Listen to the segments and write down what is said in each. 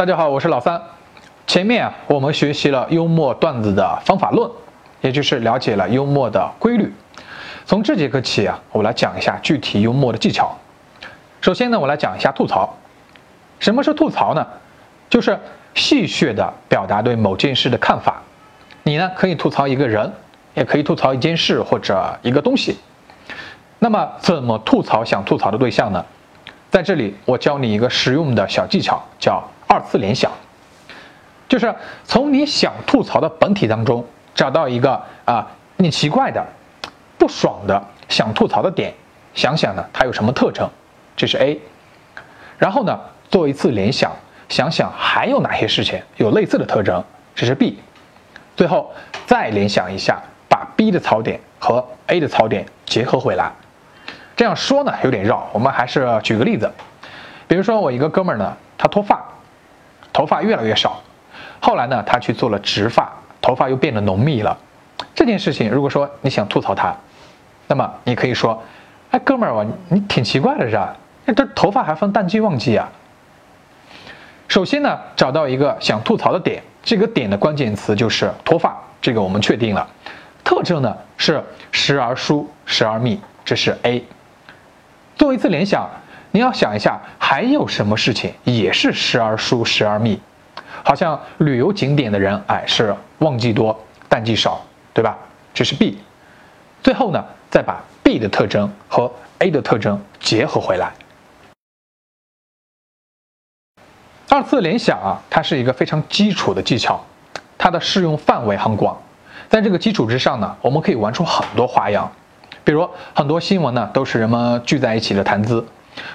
大家好，我是老三。前面啊，我们学习了幽默段子的方法论，也就是了解了幽默的规律。从这节课起啊，我来讲一下具体幽默的技巧。首先呢，我来讲一下吐槽。什么是吐槽呢？就是戏谑的表达对某件事的看法。你呢，可以吐槽一个人，也可以吐槽一件事或者一个东西。那么，怎么吐槽想吐槽的对象呢？在这里，我教你一个实用的小技巧，叫二次联想，就是从你想吐槽的本体当中找到一个啊你奇怪的、不爽的想吐槽的点，想想呢它有什么特征，这是 A。然后呢做一次联想，想想还有哪些事情有类似的特征，这是 B。最后再联想一下，把 B 的槽点和 A 的槽点结合回来。这样说呢有点绕，我们还是举个例子，比如说我一个哥们儿呢，他脱发，头发越来越少，后来呢他去做了植发，头发又变得浓密了。这件事情如果说你想吐槽他，那么你可以说，哎哥们儿你挺奇怪的是吧？这头发还分淡季旺季啊。首先呢找到一个想吐槽的点，这个点的关键词就是脱发，这个我们确定了。特征呢是时而疏时而密，这是 A。做一次联想，你要想一下，还有什么事情也是时而疏时而密？好像旅游景点的人，哎，是旺季多，淡季少，对吧？这是 B。最后呢，再把 B 的特征和 A 的特征结合回来。二次联想啊，它是一个非常基础的技巧，它的适用范围很广，在这个基础之上呢，我们可以玩出很多花样。比如很多新闻呢，都是人们聚在一起的谈资。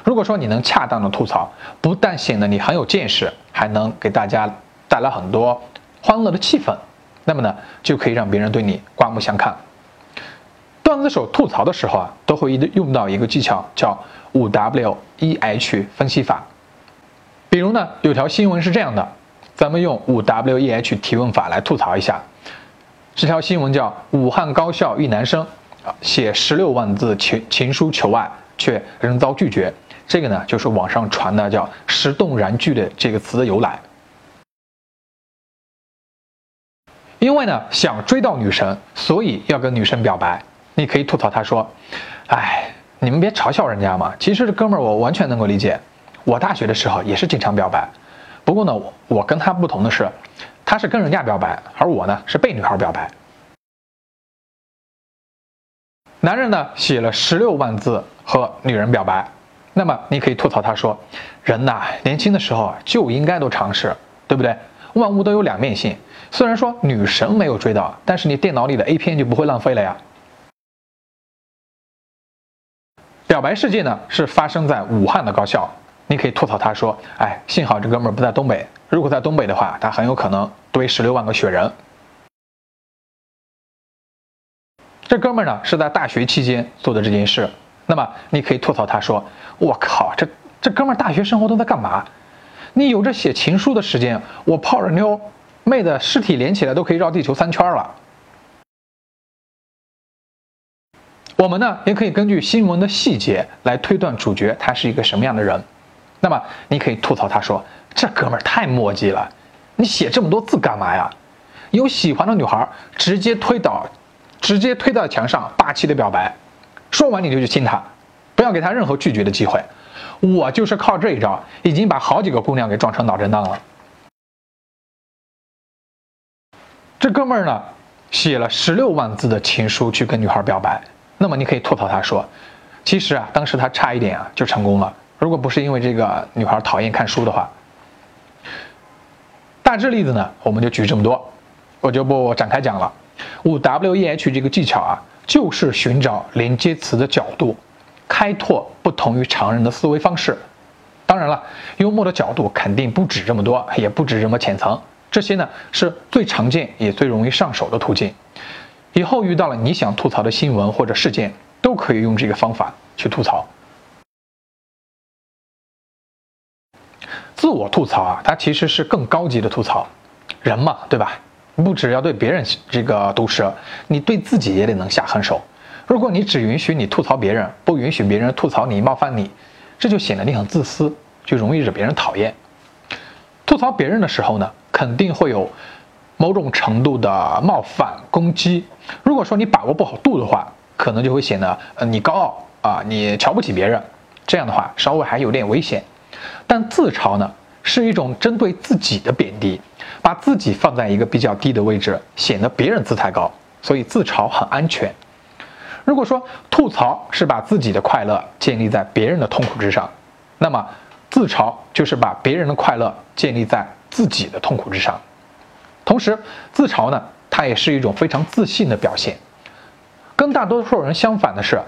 如果说你能恰当的吐槽，不但显得你很有见识，还能给大家带来很多欢乐的气氛，那么呢，就可以让别人对你刮目相看。段子手吐槽的时候啊，都会用到一个技巧，叫五 W E H 分析法。比如呢，有条新闻是这样的，咱们用五 W E H 提问法来吐槽一下。这条新闻叫武汉高校一男生。写十六万字情情书求爱，却仍遭拒绝。这个呢，就是网上传的叫“石动燃具”的这个词的由来。因为呢，想追到女神，所以要跟女神表白。你可以吐槽他说：“哎，你们别嘲笑人家嘛。其实这哥们儿我完全能够理解。我大学的时候也是经常表白，不过呢，我跟他不同的是，他是跟人家表白，而我呢是被女孩表白。”男人呢写了十六万字和女人表白，那么你可以吐槽他说：“人呐，年轻的时候就应该多尝试，对不对？万物都有两面性。虽然说女神没有追到，但是你电脑里的 A 片就不会浪费了呀。”表白事件呢是发生在武汉的高校，你可以吐槽他说：“哎，幸好这哥们儿不在东北，如果在东北的话，他很有可能堆十六万个雪人。”这哥们儿呢是在大学期间做的这件事，那么你可以吐槽他说：“我靠，这这哥们儿大学生活都在干嘛？你有着写情书的时间，我泡着妞，妹的尸体连起来都可以绕地球三圈了。”我们呢也可以根据新闻的细节来推断主角他是一个什么样的人，那么你可以吐槽他说：“这哥们儿太墨迹了，你写这么多字干嘛呀？有喜欢的女孩直接推倒。”直接推到墙上，霸气的表白，说完你就去亲她，不要给她任何拒绝的机会。我就是靠这一招，已经把好几个姑娘给撞成脑震荡了。这哥们儿呢，写了十六万字的情书去跟女孩表白。那么你可以吐槽他说，其实啊，当时他差一点啊就成功了。如果不是因为这个女孩讨厌看书的话，大致例子呢，我们就举这么多，我就不展开讲了。五 W E H 这个技巧啊，就是寻找连接词的角度，开拓不同于常人的思维方式。当然了，幽默的角度肯定不止这么多，也不止这么浅层。这些呢，是最常见也最容易上手的途径。以后遇到了你想吐槽的新闻或者事件，都可以用这个方法去吐槽。自我吐槽啊，它其实是更高级的吐槽。人嘛，对吧？不只要对别人这个毒舌，你对自己也得能下狠手。如果你只允许你吐槽别人，不允许别人吐槽你、冒犯你，这就显得你很自私，就容易惹别人讨厌。吐槽别人的时候呢，肯定会有某种程度的冒犯攻击。如果说你把握不好度的话，可能就会显得呃你高傲啊，你瞧不起别人，这样的话稍微还有点危险。但自嘲呢，是一种针对自己的贬低，把自己放在一个比较低的位置，显得别人姿态高，所以自嘲很安全。如果说吐槽是把自己的快乐建立在别人的痛苦之上，那么自嘲就是把别人的快乐建立在自己的痛苦之上。同时，自嘲呢，它也是一种非常自信的表现。跟大多数人相反的是，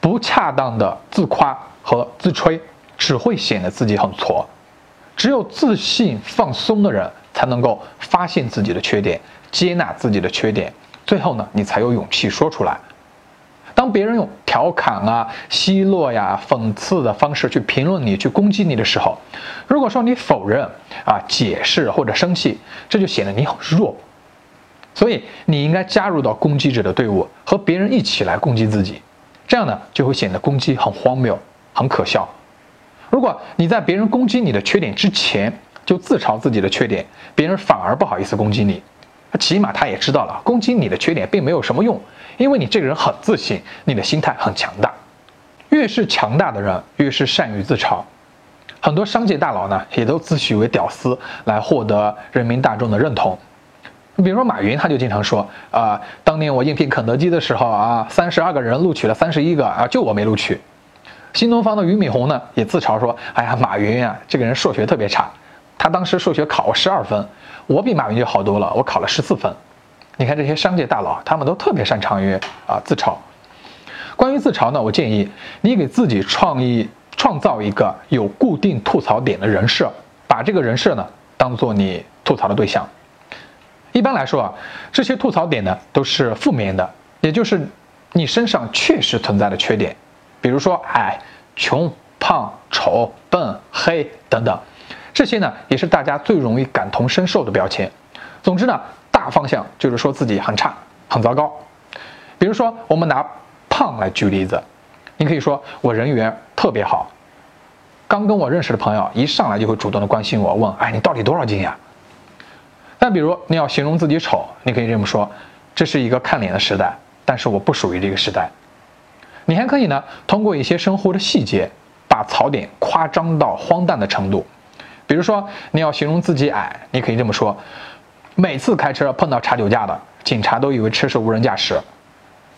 不恰当的自夸和自吹只会显得自己很挫。只有自信放松的人才能够发现自己的缺点，接纳自己的缺点，最后呢，你才有勇气说出来。当别人用调侃啊、奚落呀、讽刺的方式去评论你、去攻击你的时候，如果说你否认啊、解释或者生气，这就显得你很弱。所以你应该加入到攻击者的队伍，和别人一起来攻击自己，这样呢就会显得攻击很荒谬、很可笑。如果你在别人攻击你的缺点之前就自嘲自己的缺点，别人反而不好意思攻击你，起码他也知道了攻击你的缺点并没有什么用。因为你这个人很自信，你的心态很强大，越是强大的人越是善于自嘲。很多商界大佬呢，也都自诩为屌丝来获得人民大众的认同。比如说马云，他就经常说啊，当年我应聘肯德基的时候啊，三十二个人录取了三十一个啊，就我没录取。新东方的俞敏洪呢，也自嘲说，哎呀，马云啊，这个人数学特别差，他当时数学考了十二分，我比马云就好多了，我考了十四分。你看这些商界大佬，他们都特别擅长于啊自嘲。关于自嘲呢，我建议你给自己创意创造一个有固定吐槽点的人设，把这个人设呢当做你吐槽的对象。一般来说啊，这些吐槽点呢都是负面的，也就是你身上确实存在的缺点，比如说矮、穷、胖、丑、笨、黑等等，这些呢也是大家最容易感同身受的标签。总之呢。大方向就是说自己很差、很糟糕。比如说，我们拿胖来举例子，你可以说我人缘特别好，刚跟我认识的朋友一上来就会主动的关心我，问：“哎，你到底多少斤呀？”但比如你要形容自己丑，你可以这么说：“这是一个看脸的时代，但是我不属于这个时代。”你还可以呢，通过一些生活的细节，把槽点夸张到荒诞的程度。比如说，你要形容自己矮，你可以这么说。每次开车碰到查酒驾的警察，都以为车是无人驾驶，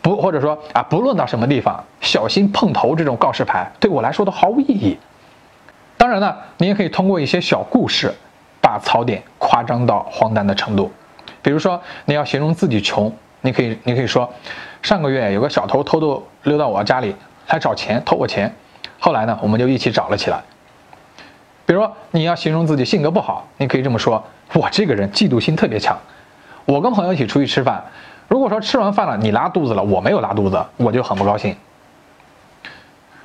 不，或者说啊，不论到什么地方，小心碰头这种告示牌对我来说都毫无意义。当然呢，你也可以通过一些小故事，把槽点夸张到荒诞的程度。比如说，你要形容自己穷，你可以，你可以说，上个月有个小偷偷偷溜到我家里来找钱，偷我钱，后来呢，我们就一起找了起来。比如你要形容自己性格不好，你可以这么说。我这个人嫉妒心特别强，我跟朋友一起出去吃饭，如果说吃完饭了你拉肚子了，我没有拉肚子，我就很不高兴。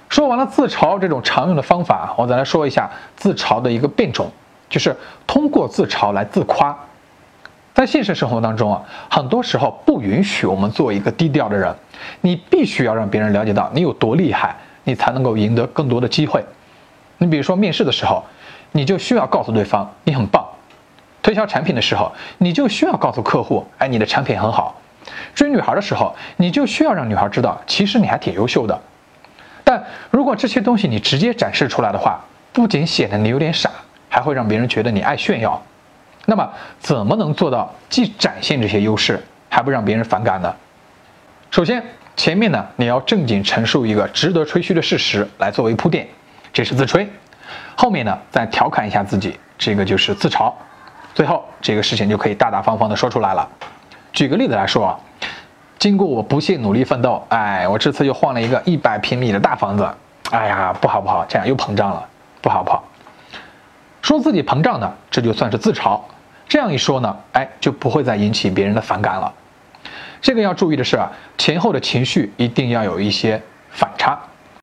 说完了自嘲这种常用的方法，我再来说一下自嘲的一个变种，就是通过自嘲来自夸。在现实生活当中啊，很多时候不允许我们做一个低调的人，你必须要让别人了解到你有多厉害，你才能够赢得更多的机会。你比如说面试的时候，你就需要告诉对方你很棒。推销产品的时候，你就需要告诉客户，哎，你的产品很好。追女孩的时候，你就需要让女孩知道，其实你还挺优秀的。但如果这些东西你直接展示出来的话，不仅显得你有点傻，还会让别人觉得你爱炫耀。那么，怎么能做到既展现这些优势，还不让别人反感呢？首先，前面呢，你要正经陈述一个值得吹嘘的事实来作为铺垫，这是自吹；后面呢，再调侃一下自己，这个就是自嘲。最后，这个事情就可以大大方方的说出来了。举个例子来说啊，经过我不懈努力奋斗，哎，我这次又换了一个一百平米的大房子。哎呀，不好不好，这样又膨胀了，不好不好。说自己膨胀呢，这就算是自嘲。这样一说呢，哎，就不会再引起别人的反感了。这个要注意的是啊，前后的情绪一定要有一些反差。